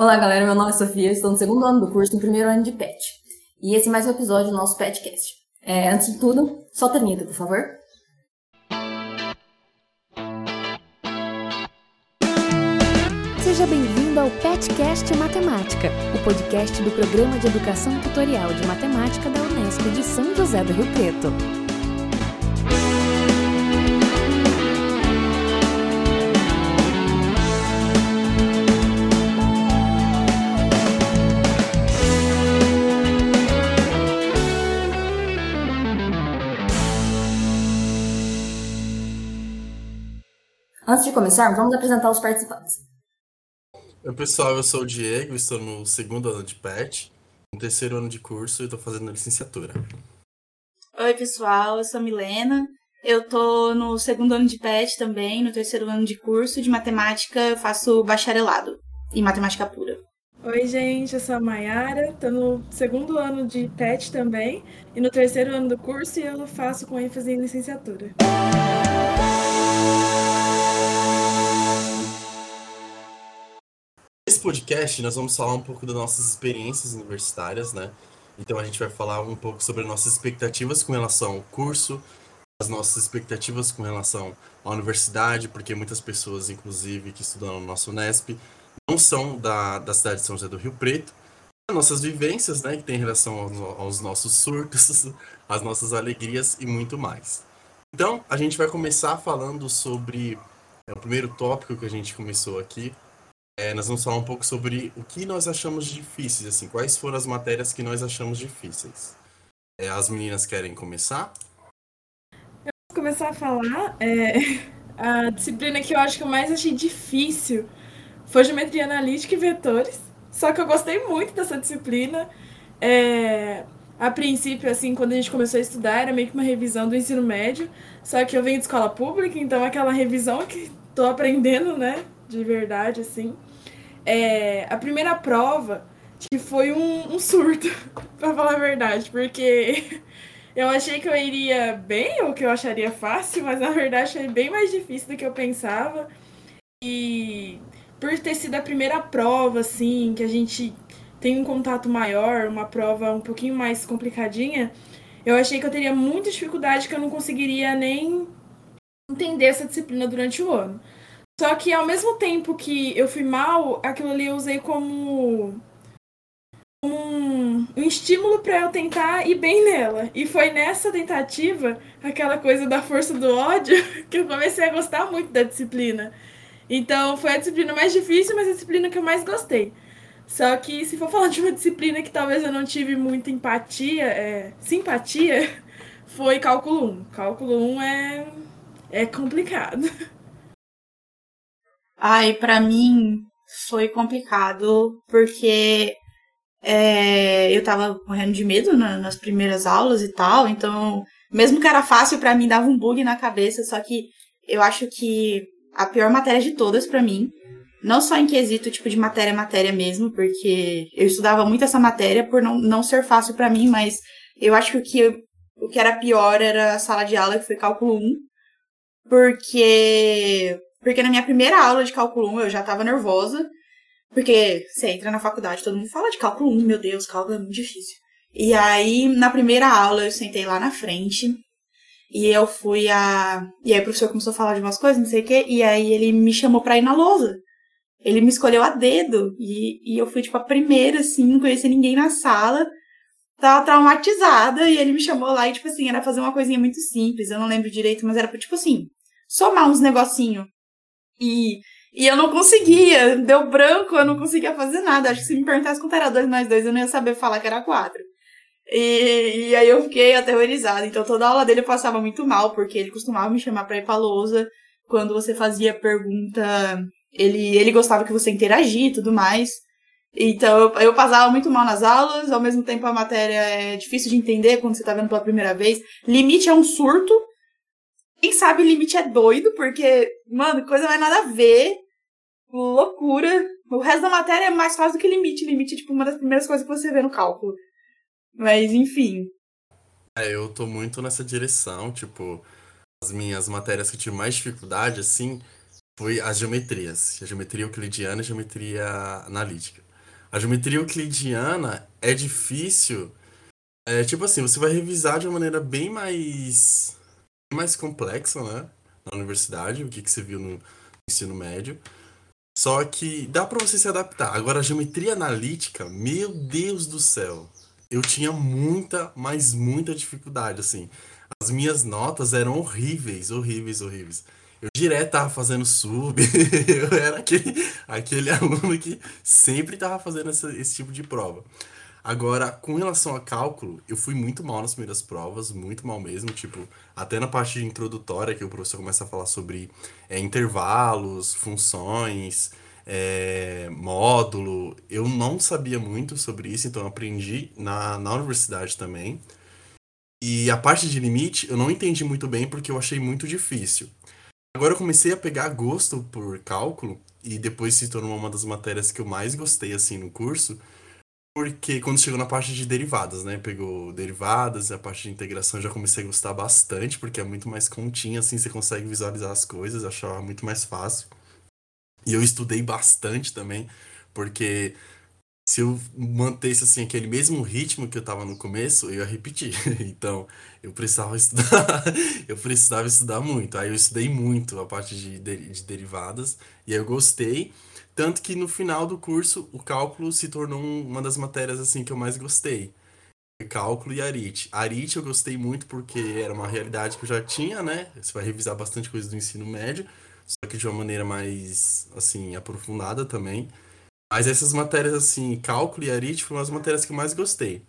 Olá, galera. Meu nome é Sofia, estou no segundo ano do curso, no primeiro ano de PET. E esse é mais um episódio do nosso PETcast. É, antes de tudo, solta a vinheta, por favor. Seja bem-vindo ao PETcast Matemática, o podcast do Programa de Educação Tutorial de Matemática da Unesp de São José do Rio Preto. Antes de começarmos, vamos apresentar os participantes. Oi, pessoal, eu sou o Diego, estou no segundo ano de PET, no terceiro ano de curso e estou fazendo licenciatura. Oi, pessoal, eu sou a Milena. Eu tô no segundo ano de PET também, no terceiro ano de curso de matemática, eu faço bacharelado em matemática pura. Oi, gente, eu sou a Mayara, tô no segundo ano de PET também e no terceiro ano do curso eu faço com ênfase em licenciatura. Nesse podcast, nós vamos falar um pouco das nossas experiências universitárias, né? Então, a gente vai falar um pouco sobre nossas expectativas com relação ao curso, as nossas expectativas com relação à universidade, porque muitas pessoas, inclusive, que estudam no nosso Unesp, não são da, da cidade de São José do Rio Preto, as nossas vivências, né, que tem relação aos, aos nossos surtos, as nossas alegrias e muito mais. Então, a gente vai começar falando sobre é, o primeiro tópico que a gente começou aqui. É, nós vamos falar um pouco sobre o que nós achamos difíceis, assim, quais foram as matérias que nós achamos difíceis. É, as meninas querem começar? Eu vou começar a falar. é, a disciplina que eu acho que eu mais achei difícil foi geometria analítica e vetores. Só que eu gostei muito dessa disciplina. É, a princípio, assim, quando a gente começou a estudar, era meio que uma revisão do ensino médio. Só que eu venho de escola pública, então aquela revisão que tô aprendendo, né? De verdade, assim. É, a primeira prova que foi um, um surto, pra falar a verdade, porque eu achei que eu iria bem, ou que eu acharia fácil, mas na verdade achei bem mais difícil do que eu pensava. E por ter sido a primeira prova, assim, que a gente tem um contato maior, uma prova um pouquinho mais complicadinha, eu achei que eu teria muita dificuldade, que eu não conseguiria nem entender essa disciplina durante o ano. Só que ao mesmo tempo que eu fui mal, aquilo ali eu usei como um, um estímulo para eu tentar ir bem nela. E foi nessa tentativa, aquela coisa da força do ódio, que eu comecei a gostar muito da disciplina. Então foi a disciplina mais difícil, mas a disciplina que eu mais gostei. Só que se for falar de uma disciplina que talvez eu não tive muita empatia, é, simpatia, foi cálculo 1. Cálculo 1 é, é complicado. Ai, pra mim foi complicado, porque é, eu tava morrendo de medo na- nas primeiras aulas e tal, então, mesmo que era fácil, pra mim dava um bug na cabeça, só que eu acho que a pior matéria de todas pra mim, não só em quesito tipo de matéria matéria mesmo, porque eu estudava muito essa matéria por não, não ser fácil pra mim, mas eu acho que o que, o que era pior era a sala de aula, que foi cálculo 1, porque porque na minha primeira aula de cálculo 1 eu já tava nervosa, porque você entra na faculdade, todo mundo fala de cálculo 1, meu Deus, cálculo é muito difícil. E aí, na primeira aula, eu sentei lá na frente, e eu fui a. E aí o professor começou a falar de umas coisas, não sei o quê, e aí ele me chamou pra ir na lousa. Ele me escolheu a dedo, e, e eu fui, tipo, a primeira, assim, não conhecia ninguém na sala, tava traumatizada, e ele me chamou lá, e, tipo assim, era fazer uma coisinha muito simples, eu não lembro direito, mas era, tipo assim, somar uns negocinho. E, e eu não conseguia, deu branco, eu não conseguia fazer nada. Acho que se me perguntasse quanto era dois mais dois, eu não ia saber falar que era quatro. E, e aí eu fiquei aterrorizada. Então toda aula dele eu passava muito mal, porque ele costumava me chamar pra ir pra lousa. Quando você fazia pergunta, ele, ele gostava que você interagia e tudo mais. Então eu, eu passava muito mal nas aulas, ao mesmo tempo a matéria é difícil de entender quando você tá vendo pela primeira vez. Limite é um surto. Quem sabe limite é doido, porque, mano, coisa não é nada a ver. Loucura. O resto da matéria é mais fácil do que limite. Limite é tipo uma das primeiras coisas que você vê no cálculo. Mas enfim. É, eu tô muito nessa direção, tipo, as minhas matérias que eu tive mais dificuldade, assim, foi as geometrias. A geometria euclidiana e a geometria analítica. A geometria euclidiana é difícil. É tipo assim, você vai revisar de uma maneira bem mais mais complexa, né? Na universidade, o que, que você viu no ensino médio. Só que dá para você se adaptar. Agora, a geometria analítica, meu Deus do céu. Eu tinha muita, mas muita dificuldade, assim. As minhas notas eram horríveis, horríveis, horríveis. Eu direto tava fazendo sub, eu era aquele, aquele aluno que sempre tava fazendo essa, esse tipo de prova. Agora, com relação a cálculo, eu fui muito mal nas primeiras provas, muito mal mesmo. Tipo, até na parte introdutória, que o professor começa a falar sobre é, intervalos, funções, é, módulo, eu não sabia muito sobre isso, então aprendi na, na universidade também. E a parte de limite, eu não entendi muito bem porque eu achei muito difícil. Agora eu comecei a pegar gosto por cálculo, e depois se tornou uma das matérias que eu mais gostei, assim, no curso porque quando chegou na parte de derivadas, né? Pegou derivadas, a parte de integração já comecei a gostar bastante, porque é muito mais continha, assim, você consegue visualizar as coisas, achava muito mais fácil. E eu estudei bastante também, porque se eu mantesse assim aquele mesmo ritmo que eu tava no começo, eu ia repetir. Então, eu precisava estudar, eu precisava estudar muito. Aí eu estudei muito a parte de, de derivadas e aí eu gostei. Tanto que no final do curso, o cálculo se tornou uma das matérias assim que eu mais gostei. Cálculo e Arit. Arit eu gostei muito porque era uma realidade que eu já tinha, né? Você vai revisar bastante coisa do ensino médio, só que de uma maneira mais, assim, aprofundada também. Mas essas matérias, assim, cálculo e Arit foram as matérias que eu mais gostei.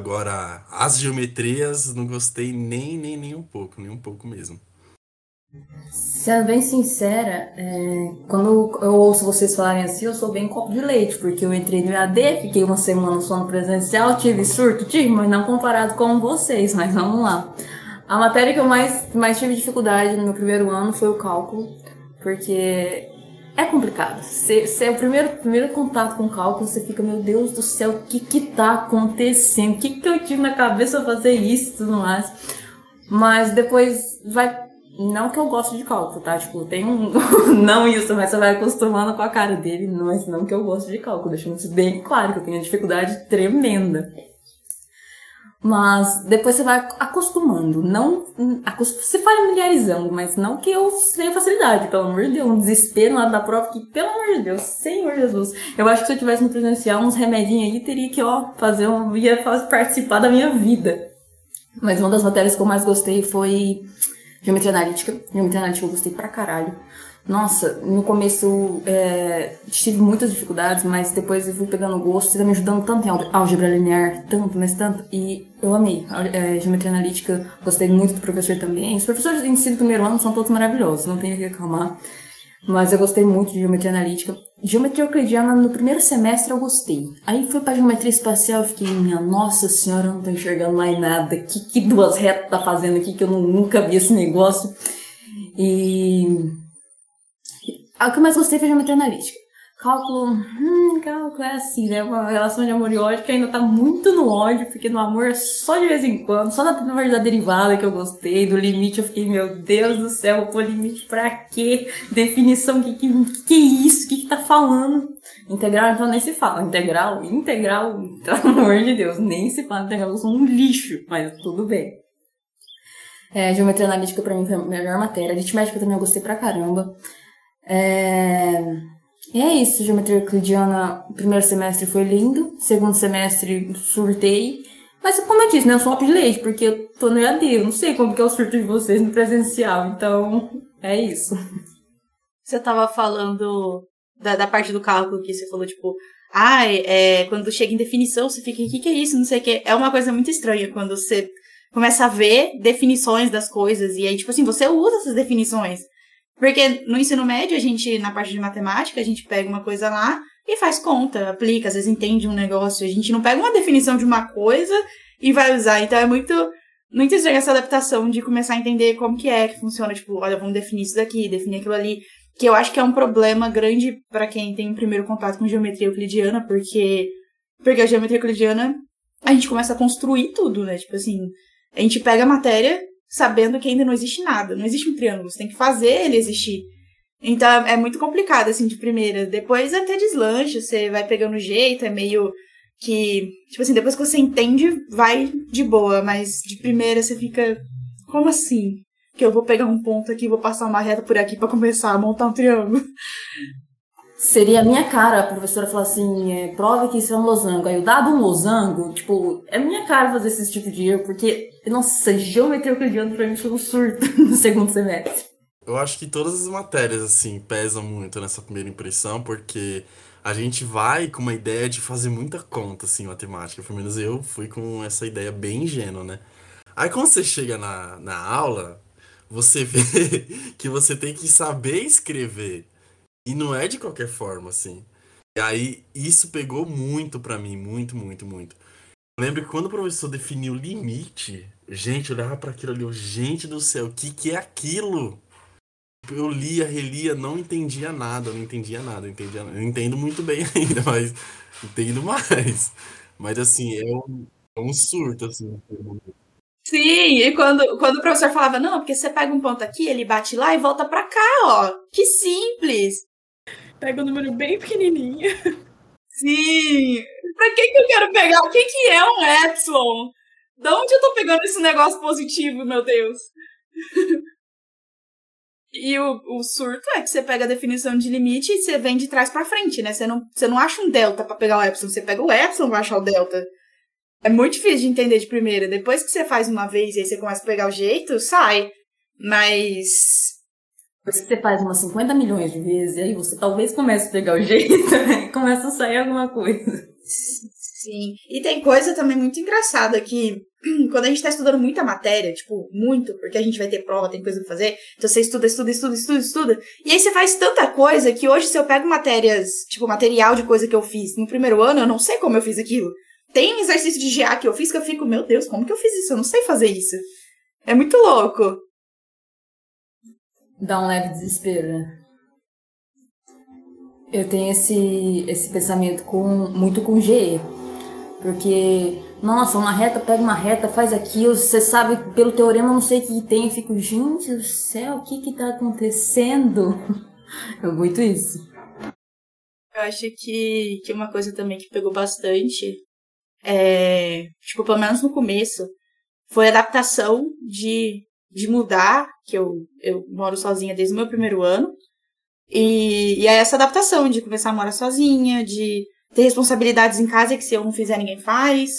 Agora, as geometrias, não gostei nem, nem, nem um pouco, nem um pouco mesmo. Sendo bem sincera, é, quando eu ouço vocês falarem assim, eu sou bem copo de leite, porque eu entrei no EAD, fiquei uma semana só no presencial, tive surto, tive, mas não comparado com vocês, mas vamos lá. A matéria que eu mais, mais tive dificuldade no meu primeiro ano foi o cálculo, porque é complicado. Se é o primeiro, primeiro contato com o cálculo, você fica, meu Deus do céu, o que que tá acontecendo? O que que eu tive na cabeça fazer isso e tudo mais? Mas depois vai não que eu gosto de cálculo, tá? Tipo, tem um. não isso, mas você vai acostumando com a cara dele, mas não que eu gosto de cálculo, deixando isso bem claro, que eu tenho uma dificuldade tremenda. Mas depois você vai acostumando, não. se familiarizando, mas não que eu tenha facilidade, pelo amor de Deus, um desespero lá da prova que, pelo amor de Deus, Senhor Jesus. Eu acho que se eu tivesse no presencial, uns remedinhos aí, teria que, ó, fazer um. ia participar da minha vida. Mas uma das matérias que eu mais gostei foi Geometria analítica. Geometria analítica eu gostei pra caralho. Nossa, no começo é, tive muitas dificuldades, mas depois eu fui pegando gosto, você tá me ajudando tanto em álgebra linear, tanto, mas tanto, e eu amei. É, geometria analítica, gostei muito do professor também. Os professores de ensino do primeiro ano são todos maravilhosos, não tenho o que reclamar. Mas eu gostei muito de geometria analítica. Geometria euclidiana, no primeiro semestre eu gostei. Aí fui pra geometria espacial e fiquei, minha nossa senhora, eu não tô enxergando mais nada. Que, que duas retas tá fazendo aqui que eu nunca vi esse negócio? E. O que eu mais gostei foi geometria analítica. Cálculo, hum, cálculo é assim, né? Uma relação de amor e ódio que ainda tá muito no ódio, porque no amor é só de vez em quando, só da parte da derivada que eu gostei, do limite eu fiquei, meu Deus do céu, pôr limite pra quê? Definição, que que, que isso? Que que tá falando? Integral, então nem se fala. Integral, integral, pelo amor de Deus, nem se fala integral, eu sou um lixo, mas tudo bem. É, geometria analítica pra mim foi a melhor matéria. Aritmética também eu gostei pra caramba. É... E é isso, geometria euclidiana, primeiro semestre foi lindo, segundo semestre surtei. Mas como eu disse, né, eu sou de leite, porque eu tô no EAD, eu não sei como que é o surto de vocês no presencial, então é isso. Você tava falando da, da parte do cálculo que você falou, tipo, ah, é, quando chega em definição, você fica, o que, que é isso? Não sei o que. É uma coisa muito estranha quando você começa a ver definições das coisas, e aí, tipo assim, você usa essas definições. Porque no ensino médio, a gente, na parte de matemática, a gente pega uma coisa lá e faz conta, aplica, às vezes entende um negócio. A gente não pega uma definição de uma coisa e vai usar. Então é muito, muito estranho essa adaptação de começar a entender como que é que funciona. Tipo, olha, vamos definir isso daqui, definir aquilo ali. Que eu acho que é um problema grande para quem tem o primeiro contato com geometria euclidiana, porque, porque a geometria euclidiana, a gente começa a construir tudo, né? Tipo assim, a gente pega a matéria, sabendo que ainda não existe nada. Não existe um triângulo. Você tem que fazer ele existir. Então é muito complicado, assim, de primeira. Depois até deslancha, você vai pegando jeito, é meio que. Tipo assim, depois que você entende, vai de boa, mas de primeira você fica. Como assim? Que eu vou pegar um ponto aqui, vou passar uma reta por aqui para começar a montar um triângulo. Seria a minha cara, a professora falar assim, é, prova que isso é um losango. Aí eu dado um losango, tipo, é minha cara fazer esse tipo de erro, porque, nossa, geometria euclidiana pra mim foi um surto no segundo semestre. Eu acho que todas as matérias, assim, pesam muito nessa primeira impressão, porque a gente vai com uma ideia de fazer muita conta, assim, matemática. Pelo menos eu fui com essa ideia bem ingênua, né? Aí quando você chega na, na aula, você vê que você tem que saber escrever. E não é de qualquer forma, assim. E aí, isso pegou muito pra mim, muito, muito, muito. Eu lembro que quando o professor definiu o limite, gente, eu olhava para aquilo ali, eu, gente do céu, o que, que é aquilo? Eu lia, relia, não entendia nada, não entendia nada, entendia, eu entendo muito bem ainda, mas entendo mais. Mas assim, é um, é um surto, assim. Sim, e quando, quando o professor falava, não, porque você pega um ponto aqui, ele bate lá e volta pra cá, ó. Que simples. Pega um número bem pequenininho. Sim! Pra que que eu quero pegar? O que que é um epsilon? De onde eu tô pegando esse negócio positivo, meu Deus? e o, o surto é que você pega a definição de limite e você vem de trás pra frente, né? Você não, você não acha um delta pra pegar o epsilon, você pega o epsilon pra achar o delta. É muito difícil de entender de primeira. Depois que você faz uma vez e aí você começa a pegar o jeito, sai. Mas porque você faz umas 50 milhões de vezes, e aí você talvez comece a pegar o jeito e começa a sair alguma coisa. Sim. E tem coisa também muito engraçada que quando a gente tá estudando muita matéria, tipo, muito, porque a gente vai ter prova, tem coisa pra fazer, então você estuda, estuda, estuda, estuda, estuda, e aí você faz tanta coisa que hoje se eu pego matérias, tipo, material de coisa que eu fiz no primeiro ano, eu não sei como eu fiz aquilo. Tem exercício de GA que eu fiz que eu fico, meu Deus, como que eu fiz isso? Eu não sei fazer isso. É muito louco dá um leve desespero, né? Eu tenho esse, esse pensamento com muito com GE. Porque, nossa, uma reta, pega uma reta, faz aquilo, você sabe, pelo teorema, não sei o que tem, eu fico, gente do céu, o que que tá acontecendo? É muito isso. Eu acho que, que uma coisa também que pegou bastante, é, tipo, pelo menos no começo, foi a adaptação de de mudar, que eu, eu moro sozinha desde o meu primeiro ano. E, e é essa adaptação de começar a morar sozinha, de ter responsabilidades em casa que se eu não fizer ninguém faz.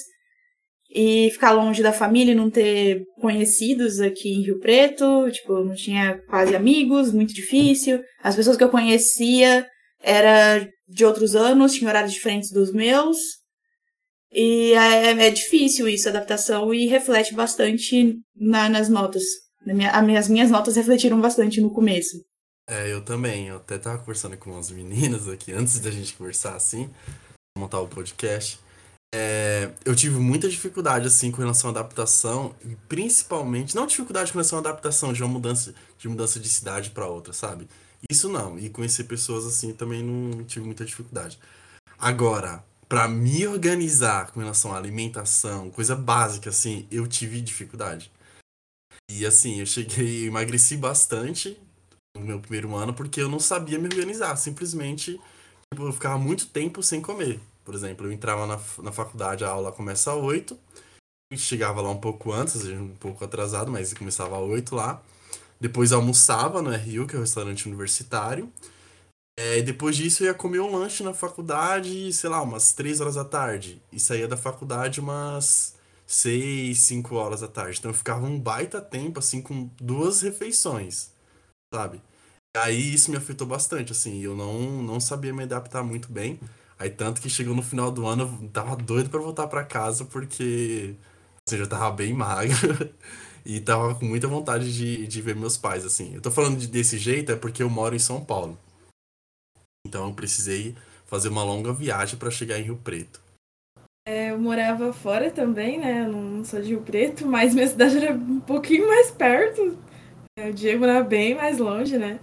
E ficar longe da família e não ter conhecidos aqui em Rio Preto. Tipo, não tinha quase amigos, muito difícil. As pessoas que eu conhecia era de outros anos, tinham horários diferentes dos meus. E é, é difícil isso, adaptação, e reflete bastante na, nas notas. Minha, as minhas notas refletiram bastante no começo. É, eu também. Eu até tava conversando com umas meninas aqui, antes da gente conversar assim, montar o podcast. É, eu tive muita dificuldade, assim, com relação à adaptação, e principalmente, não dificuldade com relação à adaptação de uma mudança de, mudança de cidade para outra, sabe? Isso não. E conhecer pessoas assim também não tive muita dificuldade. Agora, para me organizar com relação à alimentação, coisa básica assim, eu tive dificuldade. E assim, eu cheguei, eu emagreci bastante no meu primeiro ano porque eu não sabia me organizar, simplesmente tipo, eu ficava muito tempo sem comer. Por exemplo, eu entrava na, na faculdade, a aula começa às 8, chegava lá um pouco antes, um pouco atrasado, mas começava às 8 lá. Depois almoçava no RU, que é o restaurante universitário. É, depois disso eu ia comer um lanche na faculdade, sei lá, umas 3 horas da tarde. E saía da faculdade umas 6, 5 horas da tarde. Então eu ficava um baita tempo, assim, com duas refeições, sabe? Aí isso me afetou bastante, assim, eu não, não sabia me adaptar muito bem. Aí tanto que chegou no final do ano, eu tava doido para voltar para casa, porque assim, eu tava bem magro. e tava com muita vontade de, de ver meus pais, assim. Eu tô falando de, desse jeito é porque eu moro em São Paulo. Então eu precisei fazer uma longa viagem para chegar em Rio Preto. É, eu morava fora também, né? Não sou de Rio Preto, mas minha cidade era um pouquinho mais perto. É, o Diego era bem mais longe, né?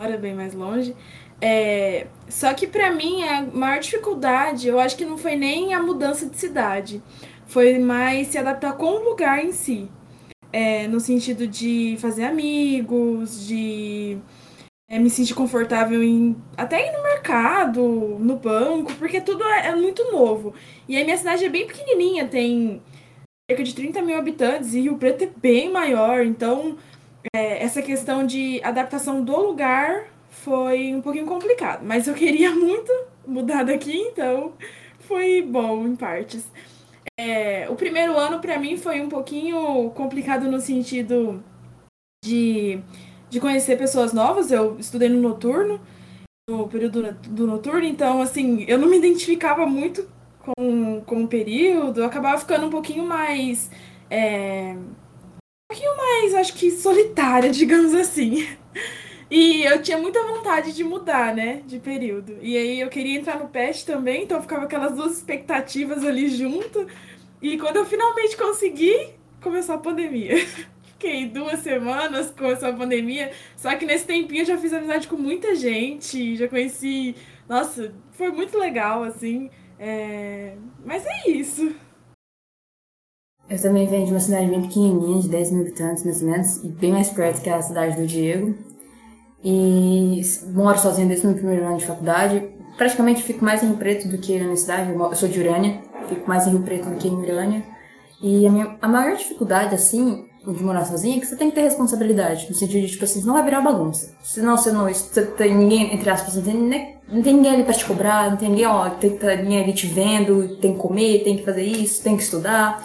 Mora bem mais longe. É, só que para mim a maior dificuldade, eu acho que não foi nem a mudança de cidade, foi mais se adaptar com o lugar em si. É, no sentido de fazer amigos, de é, me sentir confortável em até ir no mercado, no banco, porque tudo é, é, muito novo. E aí minha cidade é bem pequenininha, tem cerca de 30 mil habitantes e Rio Preto é bem maior, então é, essa questão de adaptação do lugar foi um pouquinho complicado, mas eu queria muito mudar daqui, então foi bom em partes. É, o primeiro ano para mim foi um pouquinho complicado no sentido de de conhecer pessoas novas. Eu estudei no noturno, no período do noturno, então, assim, eu não me identificava muito com, com o período, eu acabava ficando um pouquinho mais. É, um pouquinho mais, acho que solitária, digamos assim. E eu tinha muita vontade de mudar, né, de período. E aí eu queria entrar no PET também, então ficava aquelas duas expectativas ali junto. E quando eu finalmente consegui, começou a pandemia. Fiquei duas semanas, começou a pandemia. Só que nesse tempinho eu já fiz amizade com muita gente, já conheci. Nossa, foi muito legal, assim. É... Mas é isso. Eu também venho de uma cidade bem pequenininha, de 10 mil habitantes mais ou menos, e bem mais perto que a cidade do Diego. E moro sozinha desde o meu primeiro ano de faculdade. Praticamente fico mais em Rio Preto do que na minha cidade. Eu sou de Urânia, fico mais em Rio Preto do que em Urânia. E a, minha, a maior dificuldade, assim, de morar sozinha que você tem que ter responsabilidade. No sentido de, tipo assim, não vai virar bagunça. Senão você não. Você tem ninguém, entre aspas, não tem, não tem ninguém ali pra te cobrar, não tem ninguém, ó, tem que ter ninguém ali te vendo, tem que comer, tem que fazer isso, tem que estudar.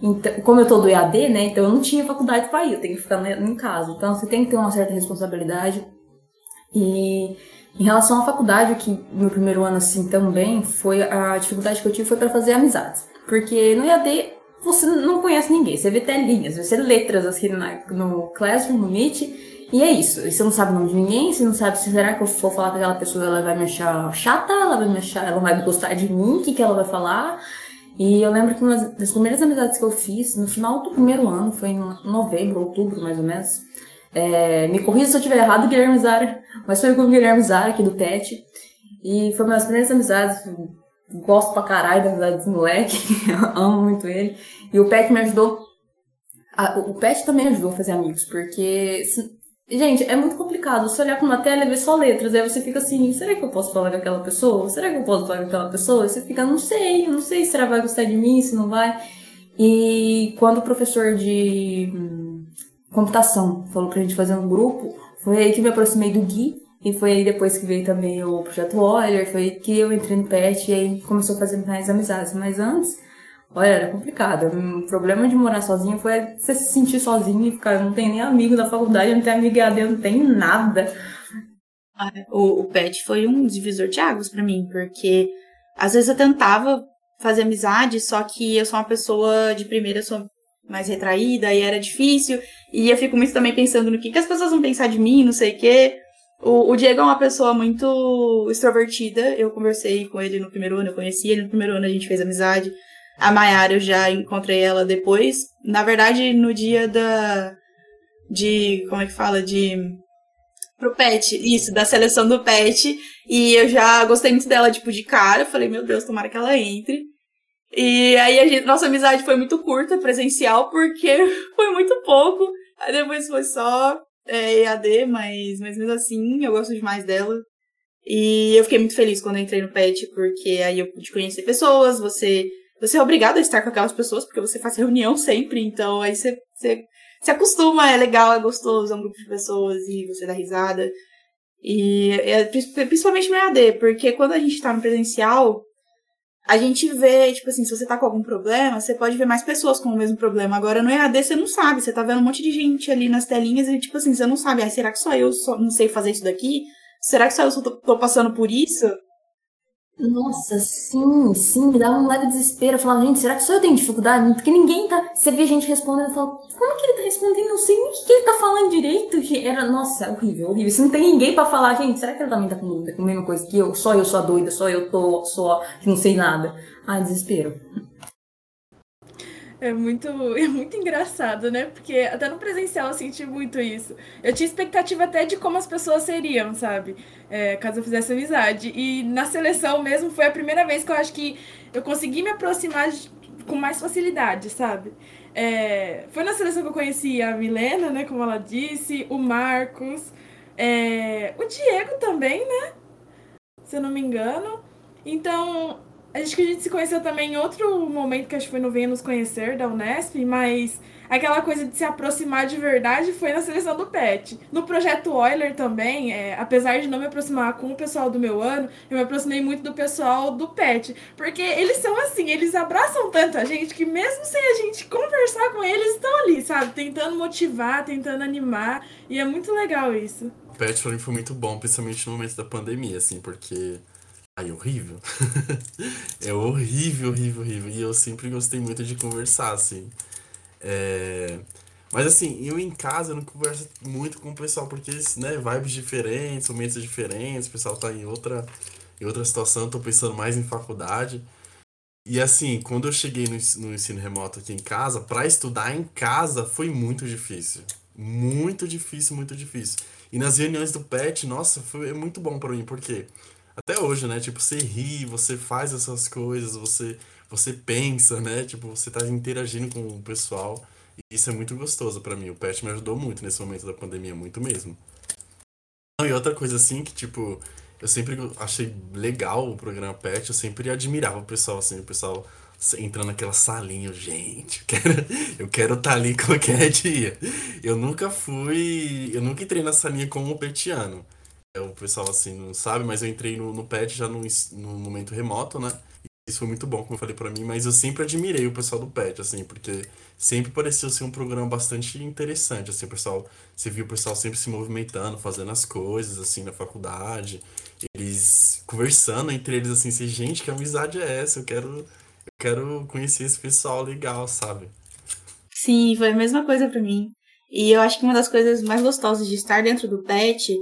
Então, como eu tô do EAD, né, então eu não tinha faculdade pra ir, eu tenho que ficar em casa. Então você tem que ter uma certa responsabilidade. E em relação à faculdade, que no primeiro ano assim também, foi a dificuldade que eu tive foi para fazer amizades. Porque no EAD você não conhece ninguém. Você vê telinhas, você vê letras assim no Classroom, no Meet, e é isso. E você não sabe o nome de ninguém, você não sabe se será que eu for falar com aquela pessoa, ela vai me achar chata, ela vai me achar, ela vai gostar de mim, o que, que ela vai falar. E eu lembro que uma das primeiras amizades que eu fiz, no final do primeiro ano, foi em novembro, outubro mais ou menos. É, me corrija se eu estiver errado, Guilherme Zara, mas foi com o Guilherme Zara aqui do PET. E foi uma das primeiras amizades, gosto pra caralho da amizade desse moleque, amo muito ele. E o Pet me ajudou. A, o Pet também ajudou a fazer amigos, porque. Se, gente, é muito complicado. Você olhar pra uma tela e ver só letras, aí você fica assim: será que eu posso falar com aquela pessoa? Será que eu posso falar com aquela pessoa? E você fica: não sei, não sei se ela vai gostar de mim, se não vai. E quando o professor de hum, computação falou pra gente fazer um grupo, foi aí que me aproximei do Gui e foi aí depois que veio também o projeto Olher, foi que eu entrei no PET e aí começou a fazer mais amizades. Mas antes, olha, era complicado. O problema de morar sozinho foi você se sentir sozinho e ficar, não tem nem amigo da faculdade, não tem amigo AD, não tem nada. O, o PET foi um divisor de águas para mim, porque às vezes eu tentava fazer amizade, só que eu sou uma pessoa de primeira, sou mais retraída e era difícil. E eu fico muito também pensando no que, que as pessoas vão pensar de mim, não sei o quê. O, o, Diego é uma pessoa muito extrovertida. Eu conversei com ele no primeiro ano, eu conheci ele no primeiro ano, a gente fez amizade. A Mayara, eu já encontrei ela depois. Na verdade, no dia da. De. Como é que fala? De. Pro pet, isso, da seleção do pet. E eu já gostei muito dela, tipo, de cara. Falei, meu Deus, tomara que ela entre. E aí a gente, nossa amizade foi muito curta, presencial, porque foi muito pouco. Aí depois foi só é EAD, mas, mas mesmo assim eu gosto demais dela. E eu fiquei muito feliz quando entrei no PET, porque aí eu pude conhecer pessoas, você, você é obrigado a estar com aquelas pessoas, porque você faz reunião sempre, então aí você, você se acostuma, é legal, é gostoso, é um grupo de pessoas e você dá risada. E é, principalmente no EAD, porque quando a gente tá no presencial, a gente vê, tipo assim, se você tá com algum problema, você pode ver mais pessoas com o mesmo problema. Agora no EAD você não sabe, você tá vendo um monte de gente ali nas telinhas e, tipo assim, você não sabe, ah, será que só eu só não sei fazer isso daqui? Será que só eu só tô, tô passando por isso? Nossa, sim, sim, me dava um leve desespero. Eu falava, gente, será que só eu tenho dificuldade? Porque ninguém tá. Você vê gente respondendo e fala, como que ele tá respondendo? Não sei nem o que, que ele tá falando direito. Era, nossa, horrível, horrível. Se não tem ninguém pra falar, gente, será que ele também tá com dúvida, com a mesma coisa que eu? Só eu sou a doida, só eu tô, só que não sei nada. Ai, desespero. É muito, é muito engraçado, né? Porque até no presencial eu senti muito isso. Eu tinha expectativa até de como as pessoas seriam, sabe? É, caso eu fizesse amizade. E na seleção mesmo foi a primeira vez que eu acho que eu consegui me aproximar com mais facilidade, sabe? É, foi na seleção que eu conheci a Milena, né? Como ela disse, o Marcos. É, o Diego também, né? Se eu não me engano. Então, acho que a gente se conheceu também em outro momento, que acho que foi no Venha Nos Conhecer, da Unesp, mas aquela coisa de se aproximar de verdade foi na seleção do PET. No projeto Euler também, é, apesar de não me aproximar com o pessoal do meu ano, eu me aproximei muito do pessoal do PET. Porque eles são assim, eles abraçam tanto a gente que mesmo sem a gente conversar com eles, estão ali, sabe? Tentando motivar, tentando animar. E é muito legal isso. O PET foi muito bom, principalmente no momento da pandemia, assim, porque. Ai, horrível. é horrível, horrível, horrível. E eu sempre gostei muito de conversar, assim. É... Mas assim, eu em casa eu não converso muito com o pessoal, porque, né, vibes diferentes, momentos diferentes, o pessoal tá em outra, em outra situação, eu tô pensando mais em faculdade. E assim, quando eu cheguei no, no ensino remoto aqui em casa, para estudar em casa foi muito difícil. Muito difícil, muito difícil. E nas reuniões do PET, nossa, foi muito bom para mim, porque até hoje, né, tipo, você ri, você faz essas coisas, você você pensa, né? Tipo, você tá interagindo com o pessoal. E isso é muito gostoso para mim. O pet me ajudou muito nesse momento da pandemia, muito mesmo. E outra coisa assim que, tipo, eu sempre achei legal o programa Pet, eu sempre admirava o pessoal, assim, o pessoal entrando naquela salinha, gente, eu quero eu quero estar tá ali qualquer dia. Eu nunca fui, eu nunca entrei na salinha como petiano. É, o pessoal assim não sabe, mas eu entrei no, no Pet já no, no momento remoto, né? Isso foi muito bom, como eu falei para mim, mas eu sempre admirei o pessoal do PET, assim, porque sempre pareceu ser um programa bastante interessante, assim, o pessoal, você viu o pessoal sempre se movimentando, fazendo as coisas, assim, na faculdade, eles conversando entre eles, assim, assim gente, que amizade é essa? Eu quero, eu quero conhecer esse pessoal legal, sabe? Sim, foi a mesma coisa para mim. E eu acho que uma das coisas mais gostosas de estar dentro do PET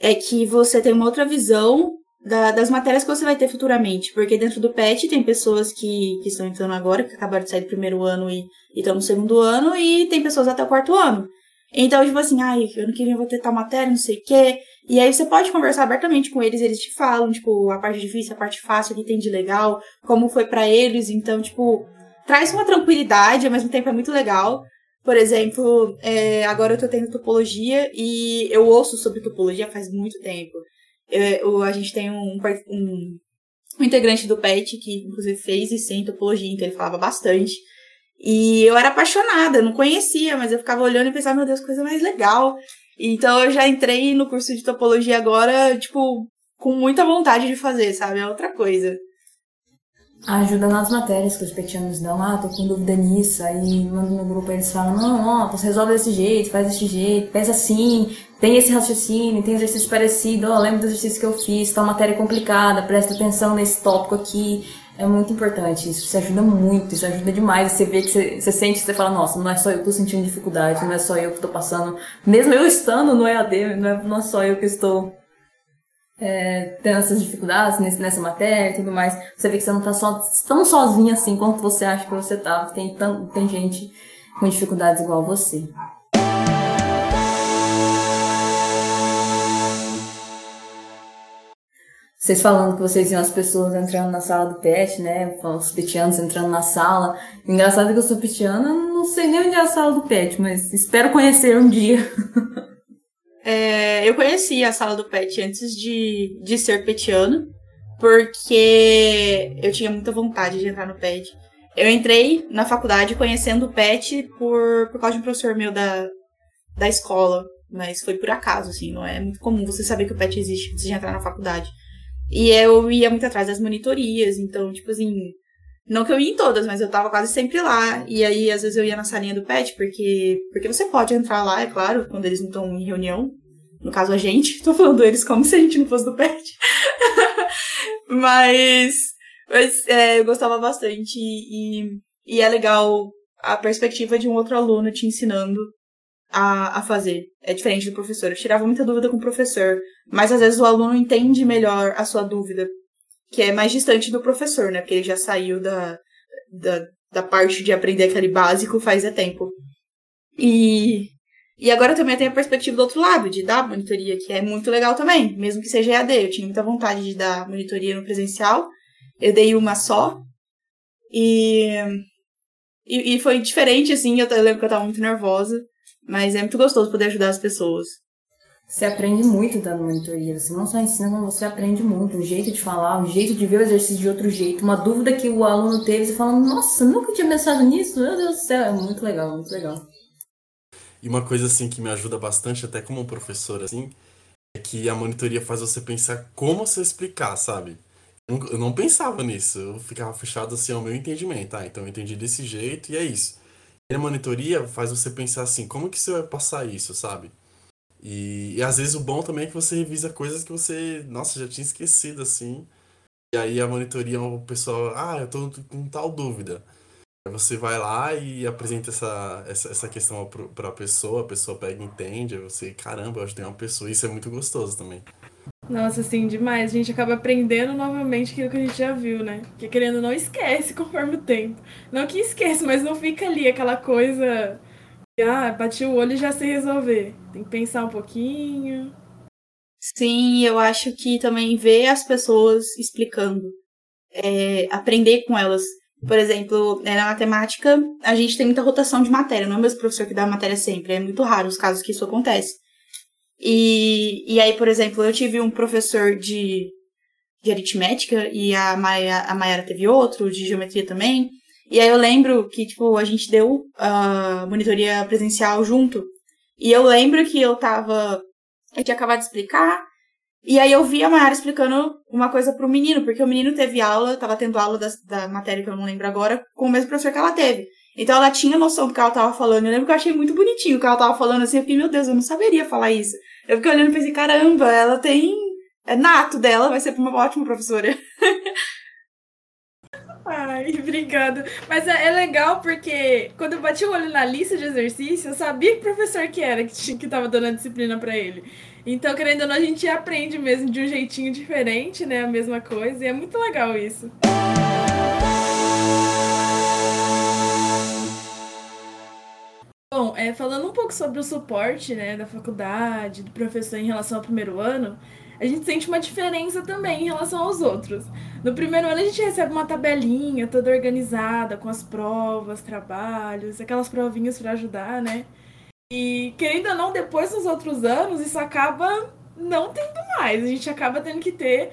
é que você tem uma outra visão da, das matérias que você vai ter futuramente. Porque dentro do PET tem pessoas que, que estão entrando agora, que acabaram de sair do primeiro ano e estão no segundo ano, e tem pessoas até o quarto ano. Então, tipo assim, ai, ano que vem eu vou ter tal matéria, não sei o quê. E aí você pode conversar abertamente com eles, eles te falam, tipo, a parte difícil, a parte fácil, o que tem de legal, como foi para eles. Então, tipo, traz uma tranquilidade, ao mesmo tempo é muito legal. Por exemplo, é, agora eu tô tendo topologia e eu ouço sobre topologia faz muito tempo. Eu, a gente tem um, um, um integrante do PET que, inclusive, fez isso em topologia, então ele falava bastante. E eu era apaixonada, eu não conhecia, mas eu ficava olhando e pensava, meu Deus, coisa mais legal. Então eu já entrei no curso de topologia agora, tipo, com muita vontade de fazer, sabe? É outra coisa. Ajuda nas matérias que os petianos dão, ah, tô com dúvida nisso, aí manda no grupo eles falam, não, ó, você resolve desse jeito, faz desse jeito, pensa assim, tem esse raciocínio, tem exercício parecido, ó, lembra do exercício que eu fiz, tá uma matéria complicada, presta atenção nesse tópico aqui. É muito importante isso, isso ajuda muito, isso ajuda demais. Você vê que você, você sente, você fala, nossa, não é só eu que tô sentindo dificuldade, não é só eu que tô passando, mesmo eu estando no EAD, não é, não é só eu que estou é, tendo essas dificuldades nessa matéria e tudo mais, você vê que você não tá só, tão sozinha assim quanto você acha que você tá. Tem, tão, tem gente com dificuldades igual você. Vocês falando que vocês viam as pessoas entrando na sala do PET, né? Os petianos entrando na sala. Engraçado que eu sou petiana, não sei nem onde é a sala do PET, mas espero conhecer um dia. É, eu conheci a sala do PET antes de, de ser petiano, porque eu tinha muita vontade de entrar no PET. Eu entrei na faculdade conhecendo o PET por, por causa de um professor meu da, da escola, mas foi por acaso, assim, não é muito comum você saber que o PET existe antes de entrar na faculdade. E eu ia muito atrás das monitorias, então, tipo assim, não que eu ia em todas, mas eu tava quase sempre lá. E aí, às vezes, eu ia na salinha do PET, porque, porque você pode entrar lá, é claro, quando eles não estão em reunião. No caso, a gente. Tô falando eles como se a gente não fosse do PET. mas mas é, eu gostava bastante. E, e é legal a perspectiva de um outro aluno te ensinando a, a fazer. É diferente do professor. Eu tirava muita dúvida com o professor. Mas às vezes o aluno entende melhor a sua dúvida. Que é mais distante do professor, né? Porque ele já saiu da, da, da parte de aprender aquele básico faz é tempo. E e agora também tenho a perspectiva do outro lado, de dar monitoria, que é muito legal também, mesmo que seja EAD. Eu tinha muita vontade de dar monitoria no presencial. Eu dei uma só. E, e, e foi diferente, assim. Eu, eu lembro que eu tava muito nervosa. Mas é muito gostoso poder ajudar as pessoas. Você aprende muito dando monitoria. Você não só ensina, como você aprende muito. O jeito de falar, o jeito de ver o exercício de outro jeito. Uma dúvida que o aluno teve, você fala, nossa, nunca tinha pensado nisso. Meu Deus do céu. É muito legal, muito legal. E uma coisa assim que me ajuda bastante, até como professor, assim, é que a monitoria faz você pensar como você explicar, sabe? Eu não pensava nisso, eu ficava fechado assim ao meu entendimento. Ah, então eu entendi desse jeito e é isso. E a monitoria faz você pensar assim, como que você vai passar isso, sabe? E, e às vezes o bom também é que você revisa coisas que você, nossa, já tinha esquecido, assim. E aí a monitoria, o pessoal, ah, eu tô com tal dúvida. Aí você vai lá e apresenta essa, essa, essa questão para a pessoa, a pessoa pega e entende, aí você, caramba, eu ajudei uma pessoa, isso é muito gostoso também. Nossa, assim, demais. A gente acaba aprendendo novamente aquilo que a gente já viu, né? Porque querendo não esquece conforme o tempo. Não que esquece, mas não fica ali aquela coisa ah, bati o olho e já sei resolver. Tem que pensar um pouquinho. Sim, eu acho que também ver as pessoas explicando, é, aprender com elas. Por exemplo, na matemática, a gente tem muita rotação de matéria, não é o mesmo professor que dá a matéria sempre, é muito raro os casos que isso acontece. E, e aí, por exemplo, eu tive um professor de, de aritmética e a Maia, a Mayara teve outro, de geometria também. E aí eu lembro que, tipo, a gente deu a monitoria presencial junto. E eu lembro que eu tava. Eu tinha acabado de explicar. E aí eu vi a Mayara explicando uma coisa pro menino, porque o menino teve aula, tava tendo aula da, da matéria que eu não lembro agora, com o mesmo professor que ela teve. Então ela tinha noção do que ela tava falando. Eu lembro que eu achei muito bonitinho o que ela tava falando assim. Eu fiquei, meu Deus, eu não saberia falar isso. Eu fiquei olhando e pensei, caramba, ela tem. É nato dela, vai ser uma ótima professora. Ai, obrigada. Mas é, é, legal porque quando eu bati o olho na lista de exercício, eu sabia que professor que era que, que tava dando a disciplina para ele. Então, querendo ou não, a gente aprende mesmo de um jeitinho diferente, né? A mesma coisa. E é muito legal isso. Bom, é, falando um pouco sobre o suporte né, da faculdade, do professor em relação ao primeiro ano, a gente sente uma diferença também em relação aos outros. No primeiro ano a gente recebe uma tabelinha toda organizada com as provas, trabalhos, aquelas provinhas para ajudar, né? E querendo ou não, depois dos outros anos, isso acaba não tendo mais. A gente acaba tendo que ter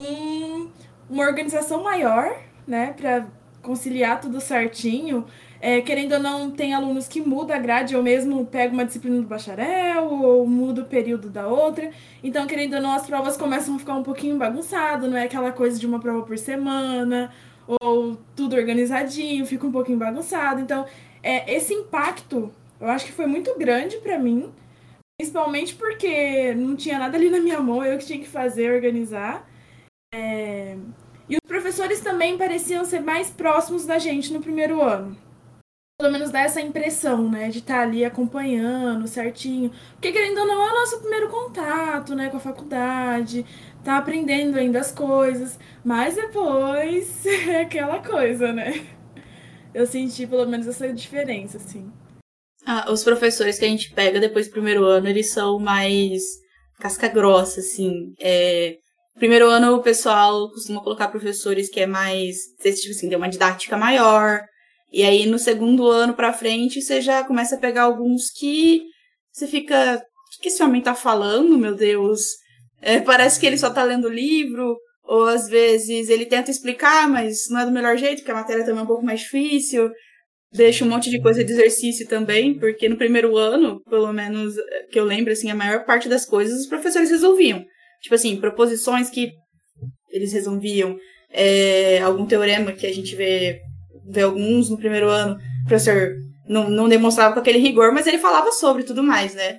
um, uma organização maior, né, para conciliar tudo certinho. É, querendo ou não, tem alunos que mudam a grade, ou mesmo pega uma disciplina do bacharel, ou muda o período da outra. Então, querendo ou não, as provas começam a ficar um pouquinho bagunçado, não é aquela coisa de uma prova por semana, ou tudo organizadinho, fica um pouquinho bagunçado. Então, é, esse impacto, eu acho que foi muito grande para mim, principalmente porque não tinha nada ali na minha mão, eu que tinha que fazer, organizar. É... E os professores também pareciam ser mais próximos da gente no primeiro ano pelo menos dá essa impressão, né, de estar tá ali acompanhando certinho. Porque querendo ou não, é o nosso primeiro contato, né, com a faculdade, tá aprendendo ainda as coisas, mas depois é aquela coisa, né? Eu senti pelo menos essa diferença, assim. Ah, os professores que a gente pega depois do primeiro ano, eles são mais casca grossa, assim. É... Primeiro ano o pessoal costuma colocar professores que é mais, tipo assim, tem uma didática maior, e aí no segundo ano pra frente você já começa a pegar alguns que você fica. O que esse homem tá falando, meu Deus? É, parece que ele só tá lendo livro, ou às vezes ele tenta explicar, mas não é do melhor jeito, porque a matéria também é um pouco mais difícil. Deixa um monte de coisa de exercício também, porque no primeiro ano, pelo menos que eu lembro, assim, a maior parte das coisas os professores resolviam. Tipo assim, proposições que eles resolviam, é, algum teorema que a gente vê ver alguns no primeiro ano, o professor não, não demonstrava com aquele rigor, mas ele falava sobre tudo mais, né?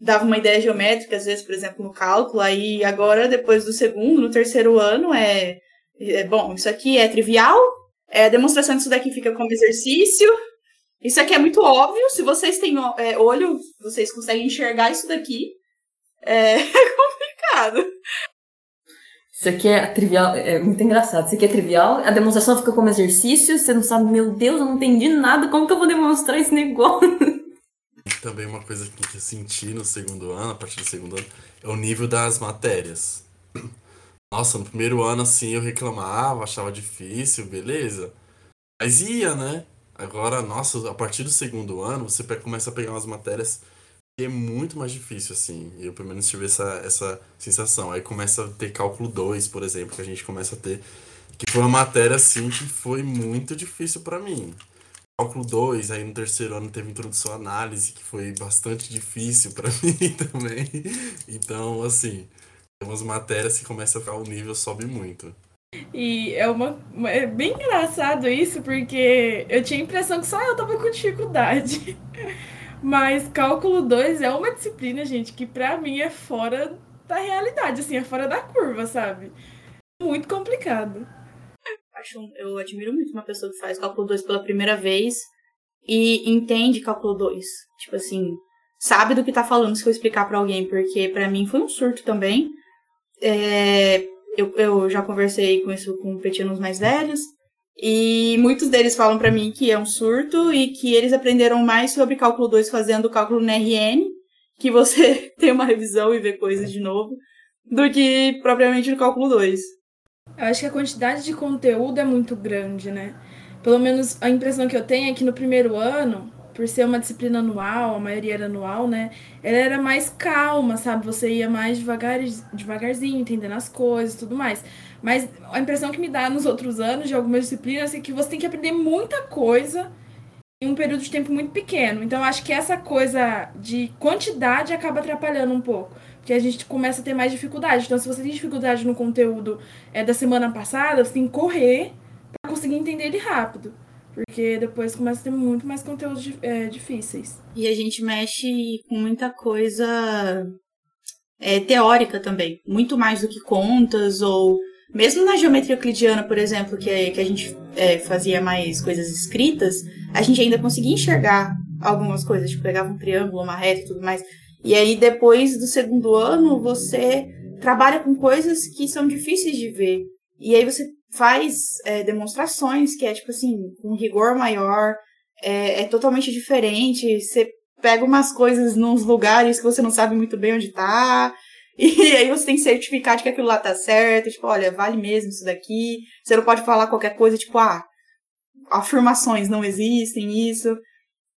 Dava uma ideia geométrica, às vezes, por exemplo, no cálculo, aí agora, depois do segundo, no terceiro ano, é, é bom, isso aqui é trivial, é, a demonstração disso daqui fica como exercício, isso aqui é muito óbvio, se vocês têm é, olho, vocês conseguem enxergar isso daqui, é, é complicado. Isso aqui é trivial, é muito engraçado. Isso aqui é trivial, a demonstração fica como exercício, você não sabe, meu Deus, eu não entendi nada, como que eu vou demonstrar esse negócio? Também uma coisa que eu senti no segundo ano, a partir do segundo ano, é o nível das matérias. Nossa, no primeiro ano, assim, eu reclamava, achava difícil, beleza. Mas ia, né? Agora, nossa, a partir do segundo ano, você começa a pegar umas matérias é muito mais difícil, assim. Eu, pelo menos, tive essa, essa sensação. Aí começa a ter cálculo 2, por exemplo, que a gente começa a ter. Que foi uma matéria, assim, que foi muito difícil para mim. Cálculo 2, aí no terceiro ano teve introdução à análise, que foi bastante difícil para mim também. Então, assim, tem umas matérias que começa a ficar, o nível sobe muito. E é uma é bem engraçado isso, porque eu tinha a impressão que só eu tava com dificuldade. Mas cálculo 2 é uma disciplina, gente, que pra mim é fora da realidade, assim, é fora da curva, sabe? Muito complicado. Acho, eu admiro muito uma pessoa que faz cálculo 2 pela primeira vez e entende cálculo 2. Tipo assim, sabe do que tá falando se eu explicar para alguém, porque para mim foi um surto também. É, eu, eu já conversei com isso com petianos mais velhos, e muitos deles falam para mim que é um surto e que eles aprenderam mais sobre cálculo 2 fazendo cálculo no RN, que você tem uma revisão e vê coisas de novo, do que propriamente no cálculo 2. Eu acho que a quantidade de conteúdo é muito grande, né? Pelo menos a impressão que eu tenho é que no primeiro ano, por ser uma disciplina anual, a maioria era anual, né? Ela era mais calma, sabe? Você ia mais devagar, devagarzinho, entendendo as coisas e tudo mais. Mas a impressão que me dá nos outros anos de algumas disciplinas é que você tem que aprender muita coisa em um período de tempo muito pequeno. Então, acho que essa coisa de quantidade acaba atrapalhando um pouco. Porque a gente começa a ter mais dificuldade. Então, se você tem dificuldade no conteúdo é, da semana passada, você tem que correr para conseguir entender ele rápido. Porque depois começa a ter muito mais conteúdos é, difíceis. E a gente mexe com muita coisa é, teórica também. Muito mais do que contas ou mesmo na geometria euclidiana, por exemplo, que, é, que a gente é, fazia mais coisas escritas, a gente ainda conseguia enxergar algumas coisas, tipo, pegava um triângulo, uma reta e tudo mais. E aí, depois do segundo ano, você trabalha com coisas que são difíceis de ver. E aí você faz é, demonstrações que é, tipo assim, com rigor maior, é, é totalmente diferente. Você pega umas coisas nos lugares que você não sabe muito bem onde tá. E aí você tem que certificar de que aquilo lá tá certo, tipo, olha, vale mesmo isso daqui. Você não pode falar qualquer coisa, tipo, ah, afirmações não existem, isso.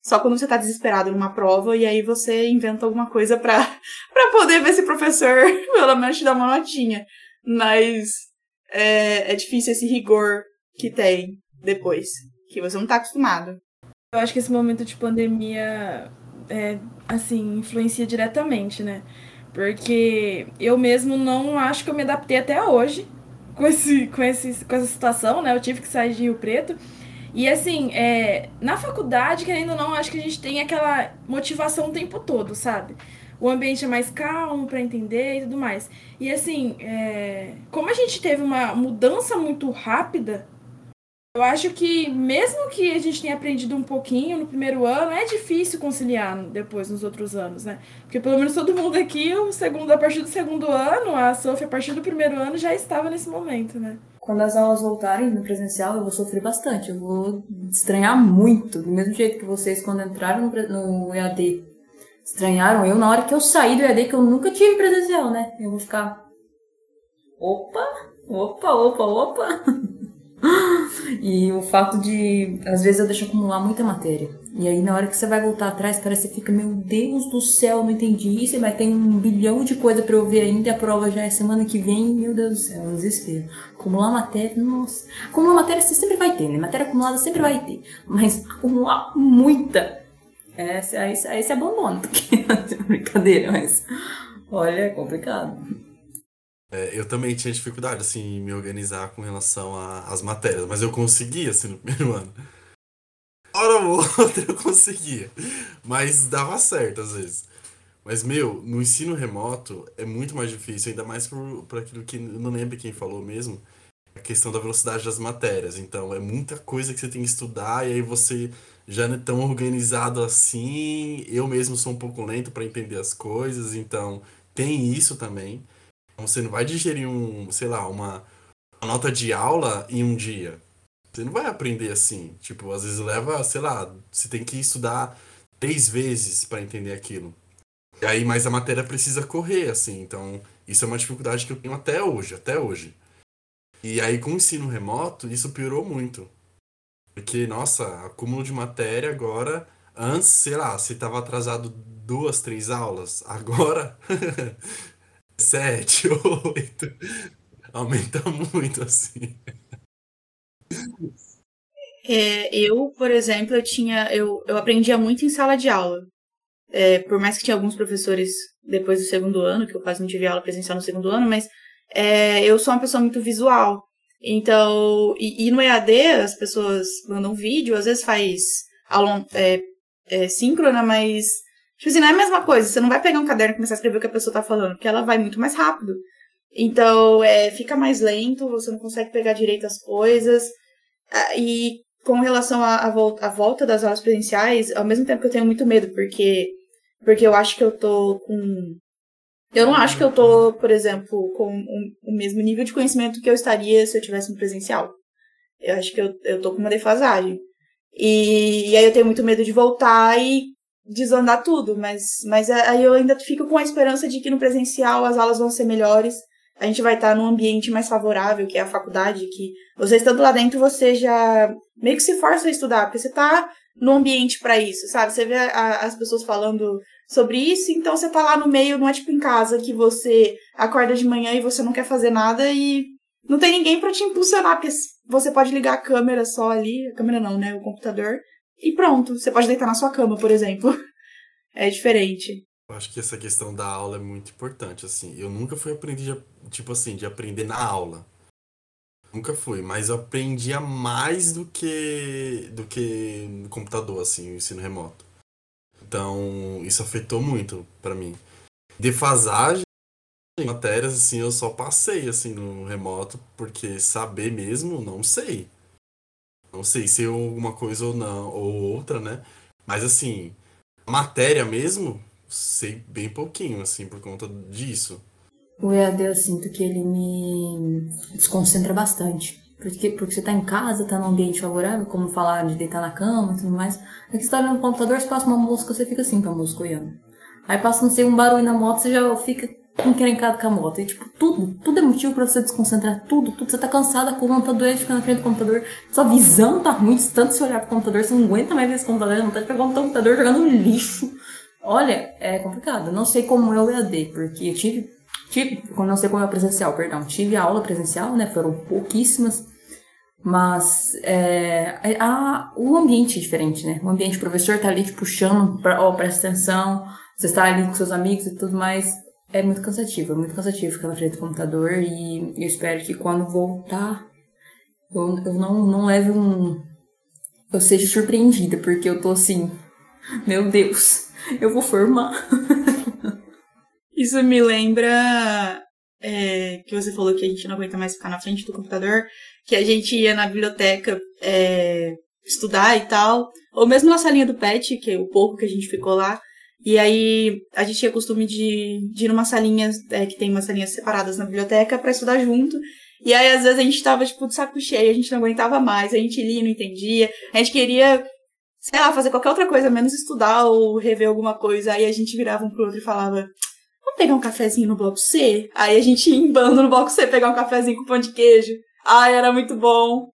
Só quando você tá desesperado numa prova e aí você inventa alguma coisa pra, pra poder ver se o professor pelo menos te dá uma notinha. Mas é, é difícil esse rigor que tem depois, que você não tá acostumado. Eu acho que esse momento de pandemia, é, assim, influencia diretamente, né? Porque eu mesmo não acho que eu me adaptei até hoje com, esse, com, esse, com essa situação, né? Eu tive que sair de Rio Preto. E assim, é, na faculdade, querendo ou não, acho que a gente tem aquela motivação o tempo todo, sabe? O ambiente é mais calmo para entender e tudo mais. E assim, é, como a gente teve uma mudança muito rápida eu acho que, mesmo que a gente tenha aprendido um pouquinho no primeiro ano, é difícil conciliar depois nos outros anos, né? Porque pelo menos todo mundo aqui, o segundo, a partir do segundo ano, a Sofia, a partir do primeiro ano, já estava nesse momento, né? Quando as aulas voltarem no presencial, eu vou sofrer bastante. Eu vou estranhar muito. Do mesmo jeito que vocês, quando entraram no EAD, estranharam. Eu, na hora que eu saí do EAD, que eu nunca tive presencial, né? Eu vou ficar. Opa! Opa, opa, opa! E o fato de, às vezes, eu deixo acumular muita matéria. E aí, na hora que você vai voltar atrás, parece que fica, meu Deus do céu, não entendi isso, mas tem um bilhão de coisa para eu ver ainda, a prova já é semana que vem, meu Deus do céu, é desespero. Acumular matéria, nossa. Acumular matéria você sempre vai ter, né? Matéria acumulada sempre vai ter. Mas acumular muita, esse, esse, esse abandono. Brincadeira, mas olha, é complicado. É, eu também tinha dificuldade, assim, em me organizar com relação às matérias, mas eu conseguia, assim, no primeiro ano. Hora ou outra eu conseguia, mas dava certo às vezes. Mas, meu, no ensino remoto é muito mais difícil, ainda mais por, por aquilo que eu não lembro quem falou mesmo, a questão da velocidade das matérias. Então, é muita coisa que você tem que estudar e aí você já não é tão organizado assim. Eu mesmo sou um pouco lento para entender as coisas, então tem isso também. Você não vai digerir um, sei lá, uma, uma nota de aula em um dia. Você não vai aprender assim. Tipo, às vezes leva, sei lá, você tem que estudar três vezes para entender aquilo. E aí, mas a matéria precisa correr, assim. Então, isso é uma dificuldade que eu tenho até hoje, até hoje. E aí, com o ensino remoto, isso piorou muito. Porque, nossa, acúmulo de matéria agora, Antes, sei lá, você tava atrasado duas, três aulas. Agora, sete, oito. Aumenta muito, assim. É, eu, por exemplo, eu tinha. Eu, eu aprendia muito em sala de aula. É, por mais que tinha alguns professores depois do segundo ano, que eu quase não tive aula presencial no segundo ano, mas é, eu sou uma pessoa muito visual. Então, e, e, no EAD as pessoas mandam vídeo, às vezes faz aula é, é, síncrona, mas tipo assim, não é a mesma coisa. Você não vai pegar um caderno e começar a escrever o que a pessoa tá falando, porque ela vai muito mais rápido. Então, é, fica mais lento, você não consegue pegar direito as coisas. Ah, e com relação à, volta, volta das aulas presenciais, ao mesmo tempo que eu tenho muito medo, porque, porque eu acho que eu tô com. Eu não acho que eu tô, por exemplo, com o, mesmo nível de conhecimento que eu estaria se eu tivesse no presencial. Eu acho que eu, eu tô com uma defasagem. E, e aí eu tenho muito medo de voltar e desandar tudo, mas, mas aí eu ainda fico com a esperança de que no presencial as aulas vão ser melhores a gente vai estar num ambiente mais favorável, que é a faculdade, que você estando lá dentro, você já meio que se força a estudar, porque você está no ambiente para isso, sabe? Você vê a, as pessoas falando sobre isso, então você tá lá no meio, não é tipo em casa que você acorda de manhã e você não quer fazer nada e não tem ninguém para te impulsionar, porque você pode ligar a câmera só ali, a câmera não, né, o computador, e pronto, você pode deitar na sua cama, por exemplo. É diferente. Eu acho que essa questão da aula é muito importante, assim. Eu nunca fui aprender, tipo assim, de aprender na aula. Nunca fui, mas eu aprendia mais do que do que no computador, assim, o ensino remoto. Então, isso afetou muito para mim. Defasagem matérias, assim, eu só passei, assim, no remoto, porque saber mesmo, não sei. Não sei se eu alguma coisa ou não, ou outra, né? Mas, assim, matéria mesmo, sei bem pouquinho, assim, por conta disso. O EAD eu sinto que ele me desconcentra bastante. Porque, porque você tá em casa, tá num ambiente favorável, como falar de deitar na cama e tudo mais. Aqui você tá no computador, você passa uma mosca, você fica assim com a mosca olhando. Aí passa, não sei, um barulho na moto, você já fica encrencado com a moto. E, tipo, tudo, tudo é motivo pra você desconcentrar, tudo, tudo. Você tá cansada, com o computador, fica na frente do computador. Sua visão tá ruim, tanto se olhar pro computador, você não aguenta mais ver esse computador, não tá de pegar um computador jogando no lixo. Olha, é complicado. Não sei como é o EAD, porque eu tive, tive, não sei como é presencial, perdão, tive aula presencial, né? Foram pouquíssimas, mas é, a, o ambiente é diferente, né? O ambiente, o professor tá ali te puxando, pra, ó, presta atenção, você está ali com seus amigos e tudo mais. É muito cansativo, é muito cansativo ficar na frente do computador e eu espero que quando voltar eu, eu não, não leve um. Eu seja surpreendida, porque eu tô assim, meu Deus, eu vou formar. Isso me lembra é, que você falou que a gente não aguenta mais ficar na frente do computador, que a gente ia na biblioteca é, estudar e tal, ou mesmo na salinha do PET, que é o pouco que a gente ficou lá, e aí a gente tinha costume de, de ir numa salinha, é, que tem umas salinhas separadas na biblioteca, para estudar junto, e aí às vezes a gente tava, tipo, de saco cheio, a gente não aguentava mais, a gente lia, não entendia, a gente queria sei lá, fazer qualquer outra coisa, menos estudar ou rever alguma coisa. Aí a gente virava um pro outro e falava, pegar um cafezinho no bloco C? Aí a gente ia em bando no bloco C pegar um cafezinho com pão de queijo. Ai, era muito bom.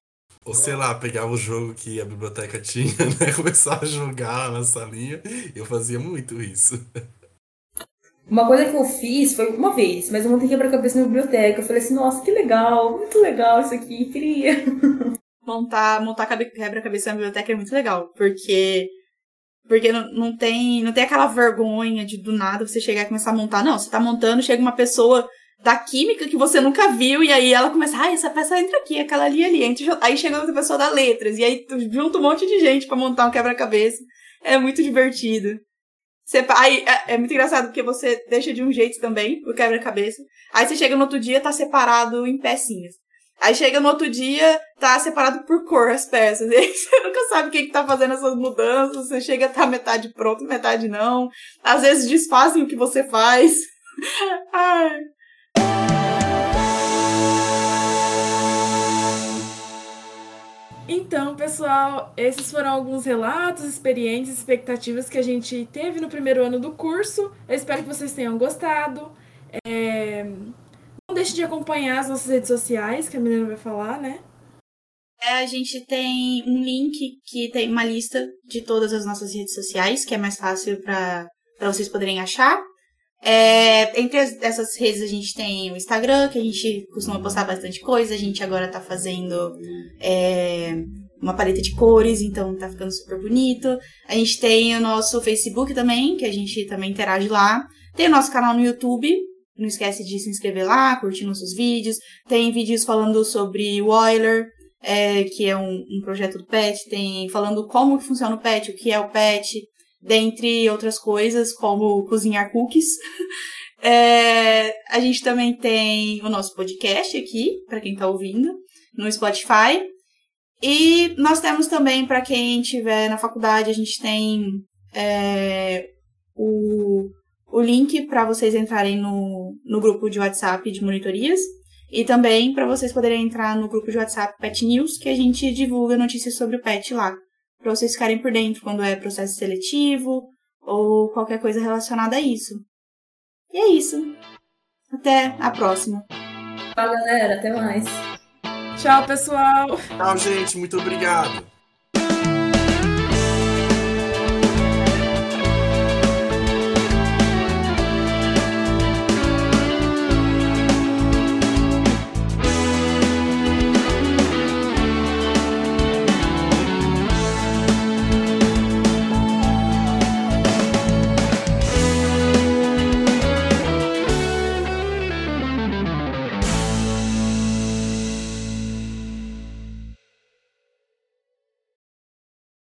Ou sei lá, pegava o jogo que a biblioteca tinha, né? Começava a jogar na salinha. Eu fazia muito isso. Uma coisa que eu fiz foi uma vez, mas eu montei quebra-cabeça na biblioteca. Eu falei assim, nossa, que legal, muito legal isso aqui, queria. montar, montar quebra-cabeça na biblioteca é muito legal, porque porque não, não tem não tem aquela vergonha de do nada você chegar e começar a montar. Não, você tá montando, chega uma pessoa da química que você nunca viu, e aí ela começa, ah, essa peça entra aqui, aquela ali ali. Aí chega outra pessoa da letras, e aí junta um monte de gente para montar um quebra-cabeça. É muito divertido. Você, aí, é, é, muito engraçado porque você deixa de um jeito também o quebra-cabeça. Aí você chega no outro dia, tá separado em pecinhas. Aí chega no outro dia, tá separado por cor as peças. E aí você nunca sabe quem que tá fazendo essas mudanças. Você chega tá metade pronto, metade não. Às vezes desfazem o que você faz. Ai. Então, pessoal, esses foram alguns relatos, experiências, expectativas que a gente teve no primeiro ano do curso. Eu espero que vocês tenham gostado. É... Não deixe de acompanhar as nossas redes sociais, que a menina vai falar, né? É, a gente tem um link que tem uma lista de todas as nossas redes sociais, que é mais fácil para vocês poderem achar. É, entre as, essas redes a gente tem o Instagram, que a gente costuma postar bastante coisa. A gente agora tá fazendo é, uma paleta de cores, então tá ficando super bonito. A gente tem o nosso Facebook também, que a gente também interage lá. Tem o nosso canal no YouTube. Não esquece de se inscrever lá, curtir nossos vídeos. Tem vídeos falando sobre o Euler, é, que é um, um, projeto do PET. Tem falando como funciona o PET, o que é o PET dentre outras coisas, como cozinhar cookies. É, a gente também tem o nosso podcast aqui, para quem está ouvindo, no Spotify. E nós temos também, para quem estiver na faculdade, a gente tem é, o, o link para vocês entrarem no, no grupo de WhatsApp de monitorias. E também para vocês poderem entrar no grupo de WhatsApp Pet News, que a gente divulga notícias sobre o pet lá para vocês ficarem por dentro quando é processo seletivo ou qualquer coisa relacionada a isso. E é isso. Até a próxima. Tchau, galera. Até mais. Tchau, pessoal. Tchau, gente. Muito obrigado.